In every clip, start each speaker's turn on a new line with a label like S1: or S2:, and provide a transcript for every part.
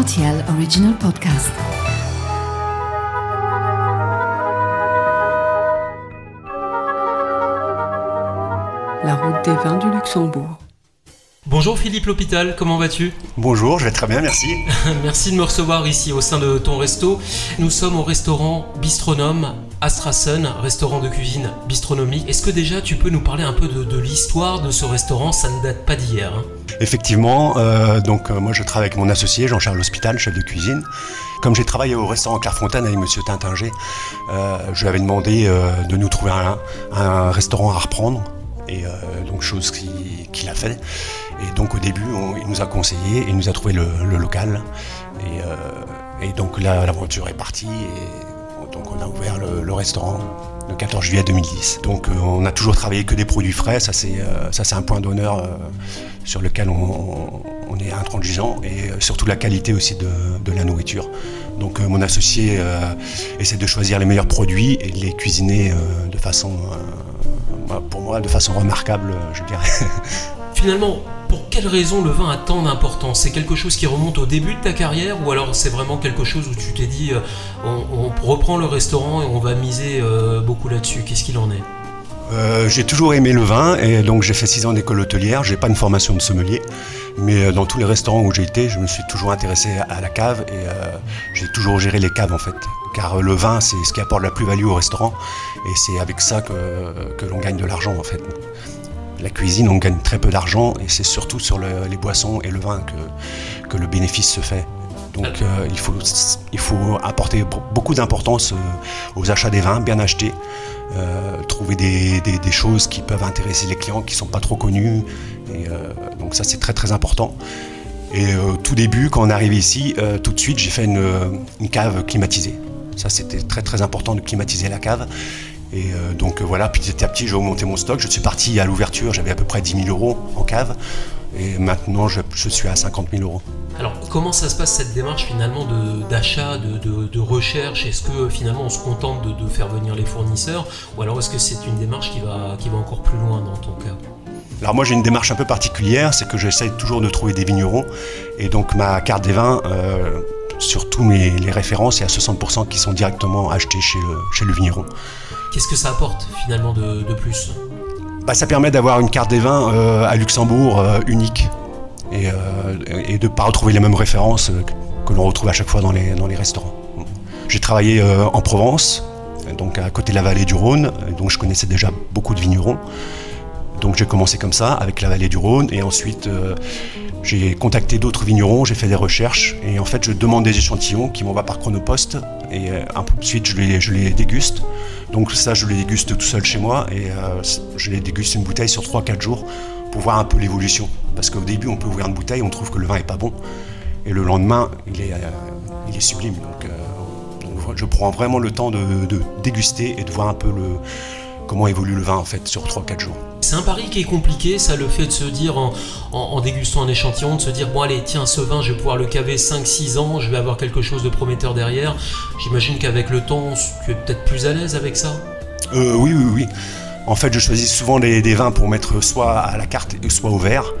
S1: RTL Original Podcast.
S2: La route des vins du Luxembourg.
S3: Bonjour Philippe L'Hôpital, comment vas-tu?
S4: Bonjour, je vais très bien, merci.
S3: Merci de me recevoir ici au sein de ton resto. Nous sommes au restaurant Bistronome Astrasen, restaurant de cuisine bistronomique. Est-ce que déjà tu peux nous parler un peu de, l'histoire de ce restaurant? Ça ne date pas d'hier. Hein.
S4: Effectivement, euh, donc euh, moi je travaille avec mon associé Jean-Charles L'Hôpital, chef de cuisine. Comme j'ai travaillé au restaurant Clairefontaine avec Monsieur Tintinger, euh, je lui avais demandé de nous trouver un, restaurant à reprendre. Et donc chose qu'il a fait. Et donc au début, il nous a conseillé et il nous a trouvé le, local. Et, et donc là, l'aventure est partie. Et, donc on a ouvert le, restaurant le 14 juillet 2010. Donc euh, on a toujours travaillé que des produits frais, ça c'est euh, un point d'honneur euh, sur lequel on, est intransigeant et surtout la qualité aussi de, la nourriture. Donc mon associé essaie de choisir les meilleurs produits et de les cuisiner de façon, bah, pour moi, de façon remarquable, je dirais.
S3: Finalement, pour quelle raison le vin a tant d'importance? C'est quelque chose qui remonte au début de ta carrière ou alors c'est vraiment quelque chose où tu t'es dit euh, on, reprend le restaurant et on va miser euh, beaucoup là-dessus? Qu'est-ce qu'il en est?
S4: Euh, j'ai toujours aimé le vin et donc j'ai fait 6 ans d'école hôtelière. J'ai pas une formation de sommelier, mais dans tous les restaurants où j'ai été, je me suis toujours intéressé à la cave et j'ai toujours géré les caves en fait. Car le vin, c'est ce qui apporte la plus-value au restaurant et c'est avec ça que, que l'on gagne de l'argent en fait la cuisine, on gagne très peu d'argent et c'est surtout sur les boissons et le vin que, que le bénéfice se fait. Donc euh, il, faut, il faut apporter beaucoup d'importance euh, aux achats des vins, bien achetés, euh, trouver des, choses qui peuvent intéresser les clients qui ne sont pas trop connus. Et, donc ça c'est très très important. Et tout début, quand on est arrivé ici, tout de suite j'ai fait une, une cave climatisée. Ça c'était très très important de climatiser la cave. Et euh, donc euh, voilà, petit à petit, j'ai augmenté mon stock. Je suis parti à l'ouverture, j'avais à peu près 10 000 euros en cave. Et maintenant, je, suis à 50 000 euros.
S3: Alors, comment ça se passe cette démarche finalement d'achat, de, recherche? Est-ce que finalement on se contente de, faire venir les fournisseurs? Ou alors est-ce que c'est une démarche qui va, qui va encore plus loin dans ton cas?
S4: Alors moi j'ai une démarche un peu particulière, c'est que j'essaie toujours de trouver des vignerons. Et donc ma carte des vins, euh, sur tous les, références, il y a 60% qui sont directement achetés chez le, chez le vigneron.
S3: Qu'est-ce que ça apporte finalement de, plus?
S4: Bah, Ça permet d'avoir une carte des vins euh, à Luxembourg euh, unique et, euh, et, de ne pas retrouver les mêmes références que l'on retrouve à chaque fois dans les, dans les restaurants. J'ai travaillé en Provence, donc à côté de la vallée du Rhône, donc je connaissais déjà beaucoup de vignerons. Donc j'ai commencé comme ça, avec la vallée du Rhône, et ensuite j'ai contacté d'autres vignerons, j'ai fait des recherches, et en fait je demande des échantillons qui m'envoient par chronopost, et ensuite je les, je les déguste. Donc ça, je les déguste tout seul chez moi et euh, je les déguste une bouteille sur 3-4 jours pour voir un peu l'évolution. Parce qu'au début, on peut ouvrir une bouteille, on trouve que le vin est pas bon, et le lendemain, il est, euh, il est sublime. Donc, euh, je prends vraiment le temps de, déguster et de voir un peu le, comment évolue le vin en fait sur 3-4 jours.
S3: C'est un pari qui est compliqué, ça, le fait de se dire en, dégustant un échantillon, de se dire bon allez tiens ce vin je vais pouvoir le caver 5-6 ans, je vais avoir quelque chose de prometteur derrière. J'imagine qu'avec le temps tu es peut-être plus à l'aise avec ça?
S4: Euh, Oui oui oui. En fait je choisis souvent des, vins pour mettre soit à la carte soit au verre.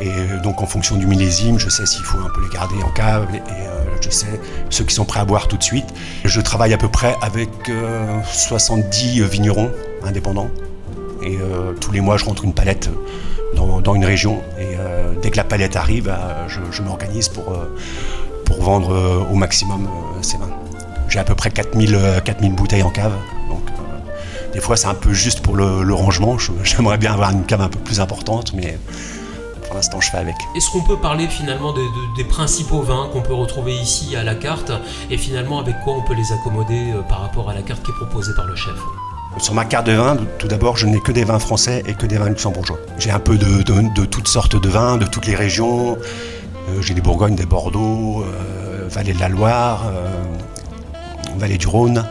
S4: Et euh, donc en fonction du millésime, je sais s'il faut un peu les garder en cave et euh, je sais ceux qui sont prêts à boire tout de suite. Je travaille à peu près avec 70 vignerons indépendants et euh, tous les mois, je rentre une palette dans, une région. Et euh, dès que la palette arrive, euh, je, m'organise pour, pour vendre au maximum ces vins. J'ai à peu près 4000, 4000 bouteilles en cave. Donc, des fois, c'est un peu juste pour le, rangement. J'aimerais bien avoir une cave un peu plus importante, mais pour l'instant, je fais avec.
S3: Est-ce qu'on peut parler finalement des principaux vins qu'on peut retrouver ici à la carte? Et finalement avec quoi on peut les accommoder par rapport à la carte qui est proposée par le chef?
S4: Sur ma carte de vin, tout d'abord, je n'ai que des vins français et que des vins luxembourgeois. J'ai un peu de, toutes sortes de vins, de toutes les régions. Euh, j'ai des Bourgognes, des Bordeaux, euh, Vallée de la Loire, euh, Vallée du Rhône.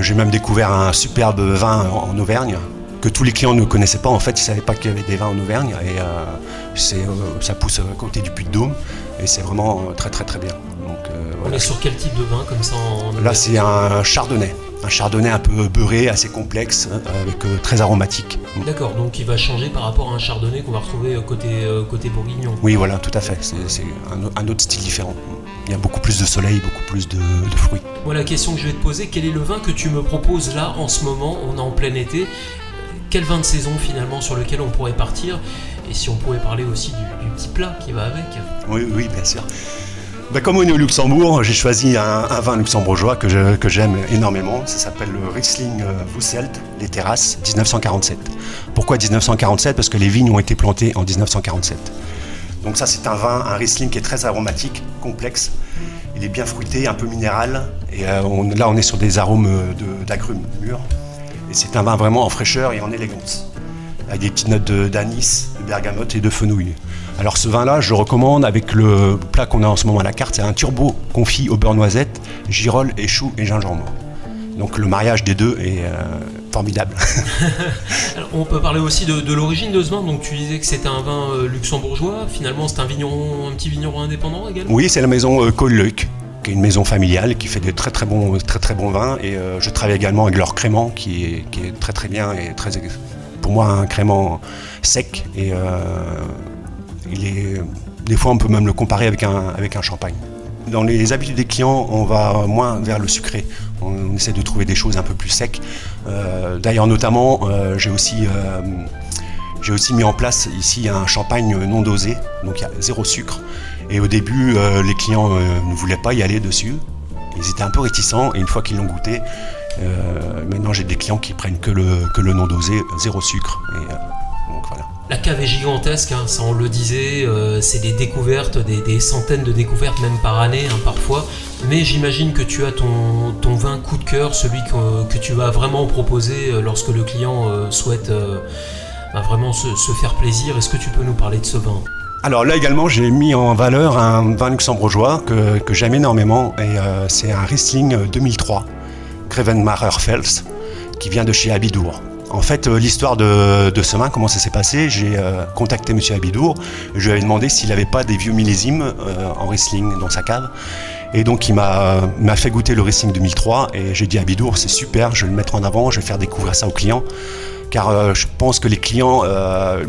S4: J'ai même découvert un superbe vin en, Auvergne que tous les clients ne connaissaient pas. En fait, ils ne savaient pas qu'il y avait des vins en Auvergne. Et ça pousse à côté du Puy-de-Dôme. Et c'est vraiment très très très bien.
S3: On est sur quel type de vin comme ça
S4: Là, c'est un chardonnay un chardonnay un peu beurré, assez complexe, hein, avec euh, très aromatique.
S3: D'accord, donc il va changer par rapport à un chardonnay qu'on va retrouver euh, côté, euh, côté bourguignon.
S4: Oui, voilà, tout à fait. C'est un, autre style différent. Il y a beaucoup plus de soleil, beaucoup plus de, de fruits.
S3: Moi, la question que je vais te poser, quel est le vin que tu me proposes là en ce moment? On est en plein été. Quel vin de saison finalement sur lequel on pourrait partir? Et si on pourrait parler aussi du, du petit plat qui va avec?
S4: Oui, oui, bien sûr. Ben, comme on est au Luxembourg, j'ai choisi un, vin luxembourgeois que j'aime énormément. Ça s'appelle le Riesling euh, Wusselt, les terrasses, 1947. Pourquoi 1947 Parce que les vignes ont été plantées en 1947. Donc ça, c'est un vin, un Riesling qui est très aromatique, complexe. Il est bien fruité, un peu minéral. Et euh, là, on est sur des arômes euh, d'agrumes mûrs. Et c'est un vin vraiment en fraîcheur et en élégance. Avec des petites notes d'anis, de bergamote et de fenouil. Alors ce vin-là, je recommande avec le plat qu'on a en ce moment à la carte. C'est un turbo confit au beurre noisette, girolles et choux et gingembre. Donc le mariage des deux est euh, formidable.
S3: Alors, on peut parler aussi de, de l'origine de ce vin. Donc tu disais que c'était un vin euh, luxembourgeois. Finalement, c'est un vigneron, un petit vigneron indépendant également?
S4: Oui, c'est la maison euh, qui est une maison familiale qui fait des très très bons, très très bons vins. Et euh, je travaille également avec leur crément qui est, qui est très très bien et très, pour moi un crément sec. Et il est, des fois on peut même le comparer avec un, avec un champagne. Dans les habitudes des clients, on va moins vers le sucré. On, essaie de trouver des choses un peu plus secs. Euh, D'ailleurs, notamment, euh, j'ai aussi euh, aussi mis en place ici un champagne non dosé, donc il y a zéro sucre. Et au début, les clients ne voulaient pas y aller dessus. Ils étaient un peu réticents et une fois qu'ils l'ont goûté, maintenant j'ai des clients qui prennent que le, que le non dosé, zéro sucre. Donc voilà.
S3: La cave est gigantesque, hein, ça on le disait, euh, c'est des découvertes, des, des centaines de découvertes même par année hein, parfois. Mais j'imagine que tu as ton, ton vin coup de cœur, celui que, que tu vas vraiment proposer euh, lorsque le client euh, souhaite euh, bah, vraiment se, se faire plaisir. Est-ce que tu peux nous parler de ce vin?
S4: Alors là également, j'ai mis en valeur un vin luxembourgeois que, que j'aime énormément et euh, c'est un Riesling 2003, Grevenmacher Fels, qui vient de chez Abidour. En fait, euh, l'histoire de, ce vin, comment ça s'est passé J'ai euh, contacté Monsieur Abidour, je lui avais demandé s'il n'avait pas des vieux millésimes euh, en Riesling dans sa cave. Et donc il m'a fait goûter le Riesling 2003 et j'ai dit à Abidour, c'est super, je vais le mettre en avant, je vais faire découvrir ça aux clients car je pense que les clients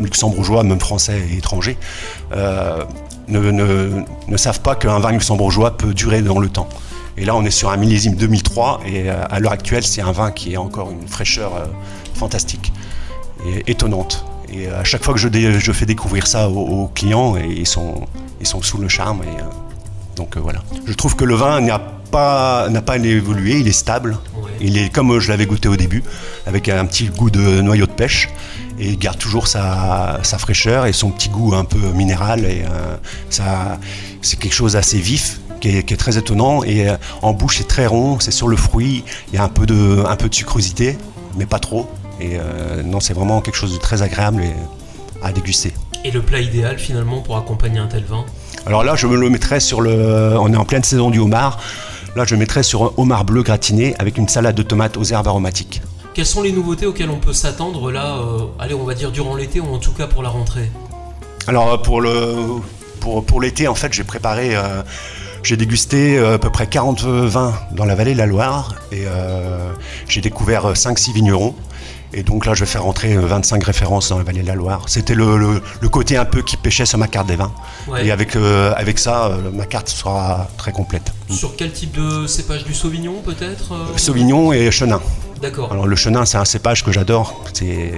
S4: luxembourgeois, même français et étrangers, ne savent pas qu'un vin luxembourgeois peut durer dans le temps. Et là, on est sur un millésime 2003, et euh, à l'heure actuelle, c'est un vin qui est encore une fraîcheur euh, fantastique et étonnante. Et euh, à chaque fois que je, dé- je fais découvrir ça aux, aux clients, et ils sont, ils sont sous le charme. Et, euh, donc euh, voilà. Je trouve que le vin n'a pas, n'a pas évolué, il est stable.
S3: Ouais.
S4: Il est comme je l'avais goûté au début, avec un petit goût de noyau de pêche. Et il garde toujours sa, sa fraîcheur et son petit goût un peu minéral. Et euh, ça, c'est quelque chose d'assez vif, qui est, qui est très étonnant. Et euh, en bouche, c'est très rond, c'est sur le fruit. Il y a un peu de, un peu de sucrosité, mais pas trop. Et euh, non, c'est vraiment quelque chose de très agréable et, à déguster.
S3: Et le plat idéal finalement pour accompagner un tel vin?
S4: Alors là, je me le mettrais sur le. On est en pleine saison du homard. Là, je mettrais sur un homard bleu gratiné avec une salade de tomates aux herbes aromatiques.
S3: Quelles sont les nouveautés auxquelles on peut s'attendre là, euh, allez on va dire durant l'été ou en tout cas pour la rentrée?
S4: Alors pour le pour, pour l'été, en fait, j'ai préparé. euh, j'ai dégusté euh, à peu près 40 vins dans la vallée de la Loire et euh, j'ai découvert 5-6 vignerons. Et donc là, je vais faire rentrer euh, 25 références dans la vallée de la Loire. C'était le, le- le côté un peu qui pêchait sur ma carte des vins.
S3: Ouais.
S4: Et avec, euh, avec ça, euh, ma carte sera très complète.
S3: Sur quel type de cépage? Du Sauvignon peut-être euh?
S4: Sauvignon et Chenin.
S3: D'accord.
S4: Alors le chenin, c'est un cépage que j'adore. C'est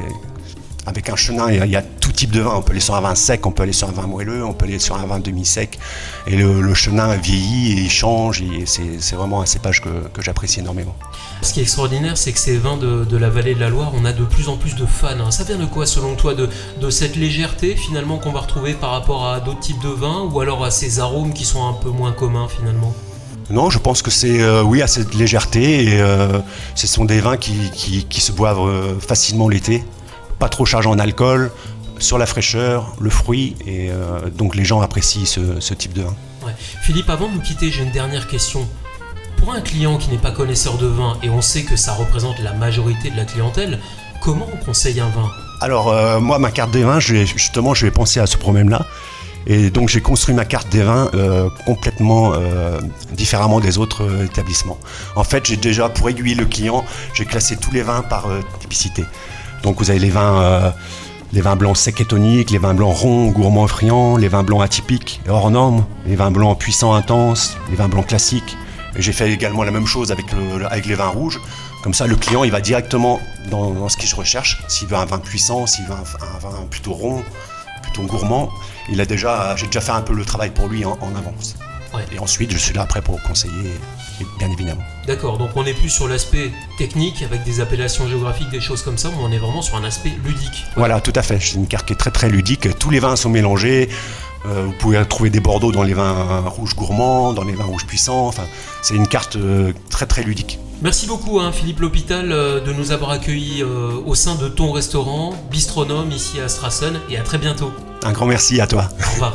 S4: avec un chenin, il y, a, tout type de vin. On peut aller sur un vin sec, on peut aller sur un vin moelleux, on peut aller sur un vin demi-sec. Et le, le chenin vieillit et il change. Et c'est vraiment un cépage que, que j'apprécie énormément.
S3: Ce qui est extraordinaire, c'est que ces vins de, de la vallée de la Loire, on a de plus en plus de fans. hein. Ça vient de quoi, selon toi de, de cette légèreté, finalement, qu'on va retrouver par rapport à d'autres types de vins, ou alors à ces arômes qui sont un peu moins communs, finalement?
S4: Non, je pense que c'est euh, oui à cette légèreté et euh, ce sont des vins qui, qui- qui se boivent euh, facilement l'été, pas trop chargés en alcool, sur la fraîcheur, le fruit et euh, donc les gens apprécient ce, ce type de vin.
S3: Ouais. Philippe, avant de nous quitter, j'ai une dernière question. Pour un client qui n'est pas connaisseur de vin, et on sait que ça représente la majorité de la clientèle, comment on conseille un vin?
S4: Alors euh, moi ma carte des vins, justement je vais penser à ce problème-là. Et donc j'ai construit ma carte des vins euh, complètement euh, différemment des autres euh, établissements. En fait j'ai déjà, pour aiguiller le client, j'ai classé tous les vins par typicité. Donc vous avez les vins, euh, les vins blancs secs et toniques, les vins blancs ronds, gourmands, friands, les vins blancs atypiques et hors normes, les vins blancs puissants, intenses, les vins blancs classiques. J'ai fait également la même chose avec, le- avec les vins rouges. Comme ça, le client, il va directement dans, dans ce qu'il recherche. S'il veut un vin puissant, s'il veut un, un vin plutôt rond, plutôt gourmand, il a déjà, j'ai déjà fait un peu le travail pour lui en, en avance.
S3: Ouais.
S4: Et ensuite, je suis là après pour conseiller, bien évidemment.
S3: D'accord, donc on n'est plus sur l'aspect technique avec des appellations géographiques, des choses comme ça, mais on est vraiment sur un aspect ludique?
S4: Voilà, tout à fait. C'est une carte qui est très très ludique. Tous les vins sont mélangés. Euh, vous pouvez trouver des Bordeaux dans les vins rouges gourmands, dans les vins rouges puissants. Enfin, c'est une carte euh, très très ludique.
S3: Merci beaucoup hein, Philippe L'Hôpital euh, de nous avoir accueillis au sein de ton restaurant Bistronome ici à Strassen et à très bientôt.
S4: Un grand merci à toi. Au revoir.